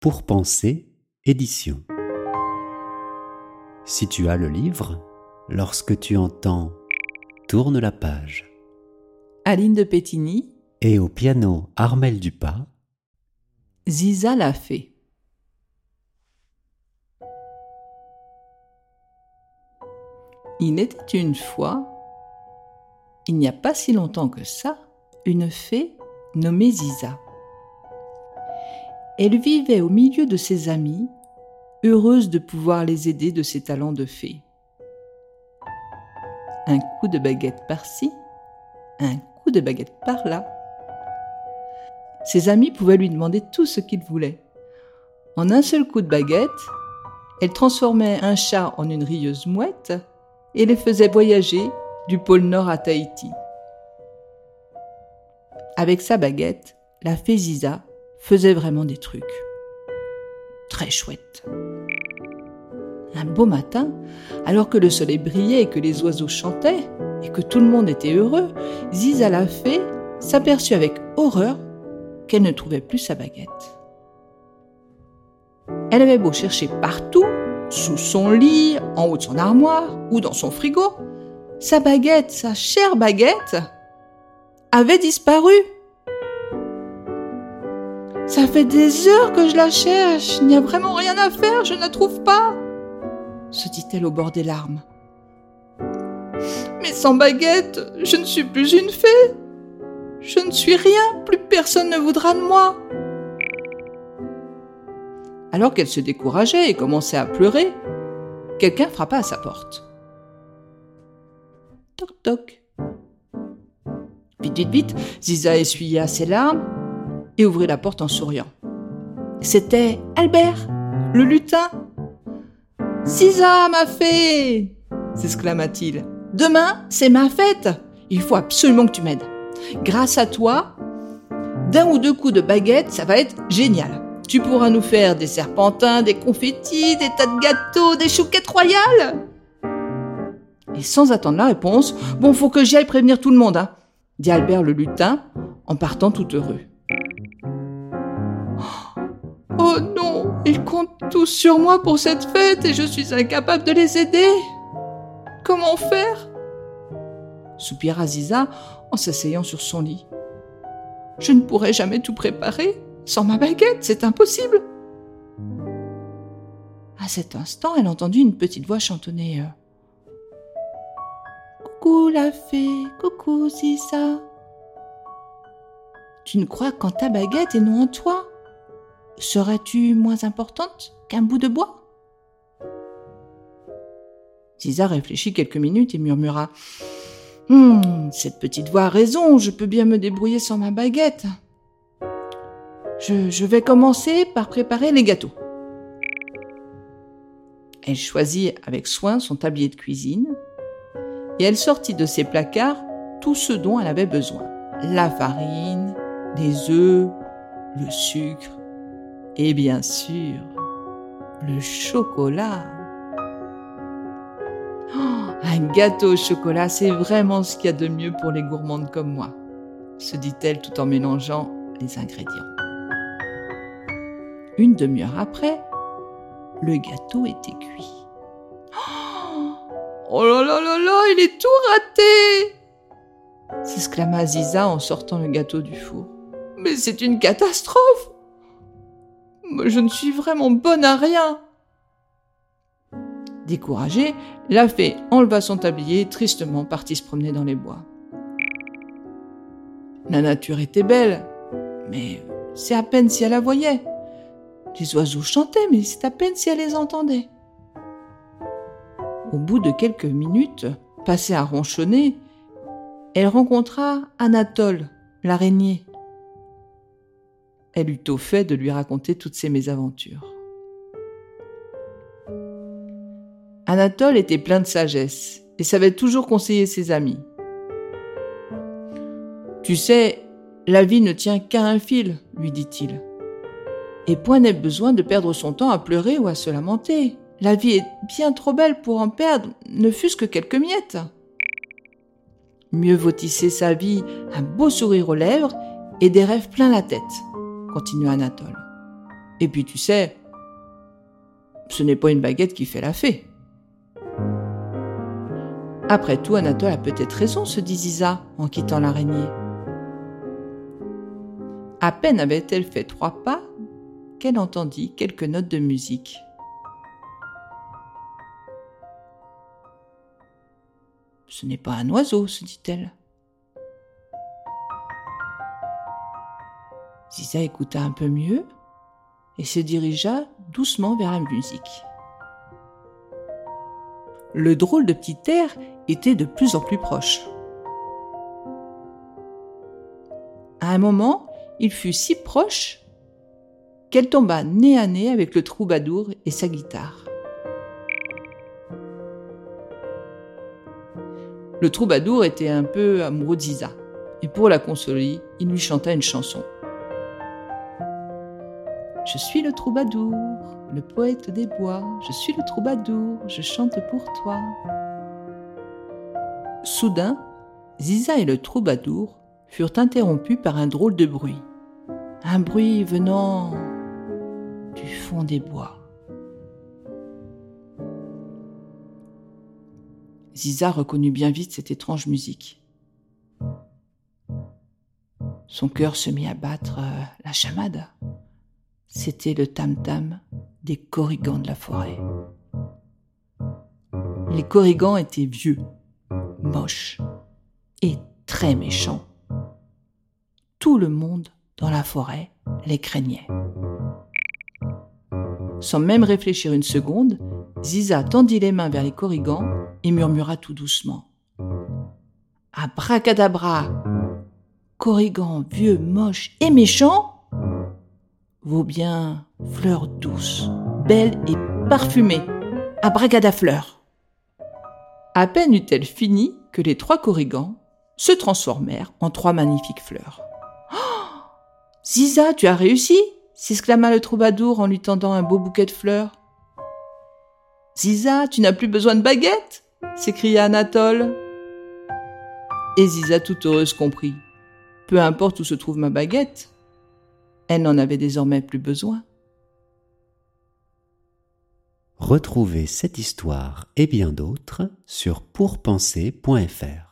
Pour penser, édition. Si tu as le livre, lorsque tu entends Tourne la page. Aline de Pétigny, Et au piano Armel Dupas, Ziza l'a fait. Il était une fois, il n'y a pas si longtemps que ça, une fée nommée Ziza. Elle vivait au milieu de ses amis, heureuse de pouvoir les aider de ses talents de fée. Un coup de baguette par-ci, un coup de baguette par-là. Ses amis pouvaient lui demander tout ce qu'ils voulaient. En un seul coup de baguette, elle transformait un chat en une rieuse mouette et les faisait voyager du pôle Nord à Tahiti. Avec sa baguette, la fée Ziza faisait vraiment des trucs. Très chouettes. Un beau matin, alors que le soleil brillait et que les oiseaux chantaient et que tout le monde était heureux, Ziza la fée s'aperçut avec horreur qu'elle ne trouvait plus sa baguette. Elle avait beau chercher partout, sous son lit, en haut de son armoire ou dans son frigo, sa baguette, sa chère baguette, avait disparu. Ça fait des heures que je la cherche, il n'y a vraiment rien à faire, je ne la trouve pas, se dit-elle au bord des larmes. Mais sans baguette, je ne suis plus une fée. Je ne suis rien, plus personne ne voudra de moi. Alors qu'elle se décourageait et commençait à pleurer, quelqu'un frappa à sa porte. Toc toc. Vite, vite, vite, Ziza essuya ses larmes et ouvrit la porte en souriant. C'était Albert, le lutin. Ziza, ma fée s'exclama-t-il. Demain, c'est ma fête. Il faut absolument que tu m'aides. Grâce à toi, d'un ou deux coups de baguette, ça va être génial. Tu pourras nous faire des serpentins, des confettis, des tas de gâteaux, des chouquettes royales. Et sans attendre la réponse, bon, faut que j'y aille prévenir tout le monde, hein, dit Albert le lutin en partant tout heureux. Oh non, ils comptent tous sur moi pour cette fête et je suis incapable de les aider. Comment faire? soupira Ziza en s'asseyant sur son lit. Je ne pourrai jamais tout préparer sans ma baguette, c'est impossible. À cet instant, elle entendit une petite voix chantonner. euh, Coucou la fée, coucou Ziza. Tu ne crois qu'en ta baguette et non en toi? Serais-tu moins importante qu'un bout de bois? Ziza réfléchit quelques minutes et murmura Hum, cette petite voix a raison, je peux bien me débrouiller sans ma baguette. Je, je vais commencer par préparer les gâteaux. Elle choisit avec soin son tablier de cuisine et elle sortit de ses placards tout ce dont elle avait besoin. La farine, les œufs, le sucre et bien sûr le chocolat. Oh, un gâteau au chocolat, c'est vraiment ce qu'il y a de mieux pour les gourmandes comme moi, se dit-elle tout en mélangeant les ingrédients. Une demi-heure après, le gâteau était cuit. Oh là là là là, il est tout raté s'exclama Ziza en sortant le gâteau du four. Mais c'est une catastrophe Je ne suis vraiment bonne à rien Découragée, la fée enleva son tablier et tristement partit se promener dans les bois. La nature était belle, mais c'est à peine si elle la voyait. Les oiseaux chantaient, mais c'est à peine si elle les entendait. Au bout de quelques minutes, passées à ronchonner, elle rencontra Anatole, l'araignée. Elle eut au fait de lui raconter toutes ses mésaventures. Anatole était plein de sagesse et savait toujours conseiller ses amis. Tu sais, la vie ne tient qu'à un fil, lui dit-il. Et point n'est besoin de perdre son temps à pleurer ou à se lamenter. La vie est bien trop belle pour en perdre, ne fût-ce que quelques miettes. Mieux vaut tisser sa vie un beau sourire aux lèvres et des rêves plein la tête, continua Anatole. Et puis tu sais, ce n'est pas une baguette qui fait la fée. Après tout, Anatole a peut-être raison, se dit Ziza en quittant l'araignée. À peine avait-elle fait trois pas qu'elle entendit quelques notes de musique. Ce n'est pas un oiseau, se dit-elle. Ziza écouta un peu mieux et se dirigea doucement vers la musique. Le drôle de petit air était de plus en plus proche. À un moment, il fut si proche qu'elle tomba nez à nez avec le troubadour et sa guitare. Le troubadour était un peu amoureux d'Isa, et pour la consoler, il lui chanta une chanson. Je suis le troubadour, le poète des bois, je suis le troubadour, je chante pour toi. Soudain, Ziza et le troubadour furent interrompus par un drôle de bruit. Un bruit venant du fond des bois. Ziza reconnut bien vite cette étrange musique. Son cœur se mit à battre euh, la chamade. C'était le tam-tam des corrigans de la forêt. Les corrigans étaient vieux, moches et très méchants. Tout le monde dans la forêt les craignait. Sans même réfléchir une seconde, Ziza tendit les mains vers les corrigans et murmura tout doucement. Abracadabra, corrigan vieux, moche et méchant, vaut bien fleur douce, belle et parfumée, abracadafleur. À peine eut-elle fini que les trois corrigans se transformèrent en trois magnifiques fleurs. Oh Ziza, tu as réussi? s'exclama le troubadour en lui tendant un beau bouquet de fleurs. Ziza, tu n'as plus besoin de baguette s'écria Anatole. Et Ziza, toute heureuse, comprit. Peu importe où se trouve ma baguette, elle n'en avait désormais plus besoin. Retrouvez cette histoire et bien d'autres sur pourpenser.fr.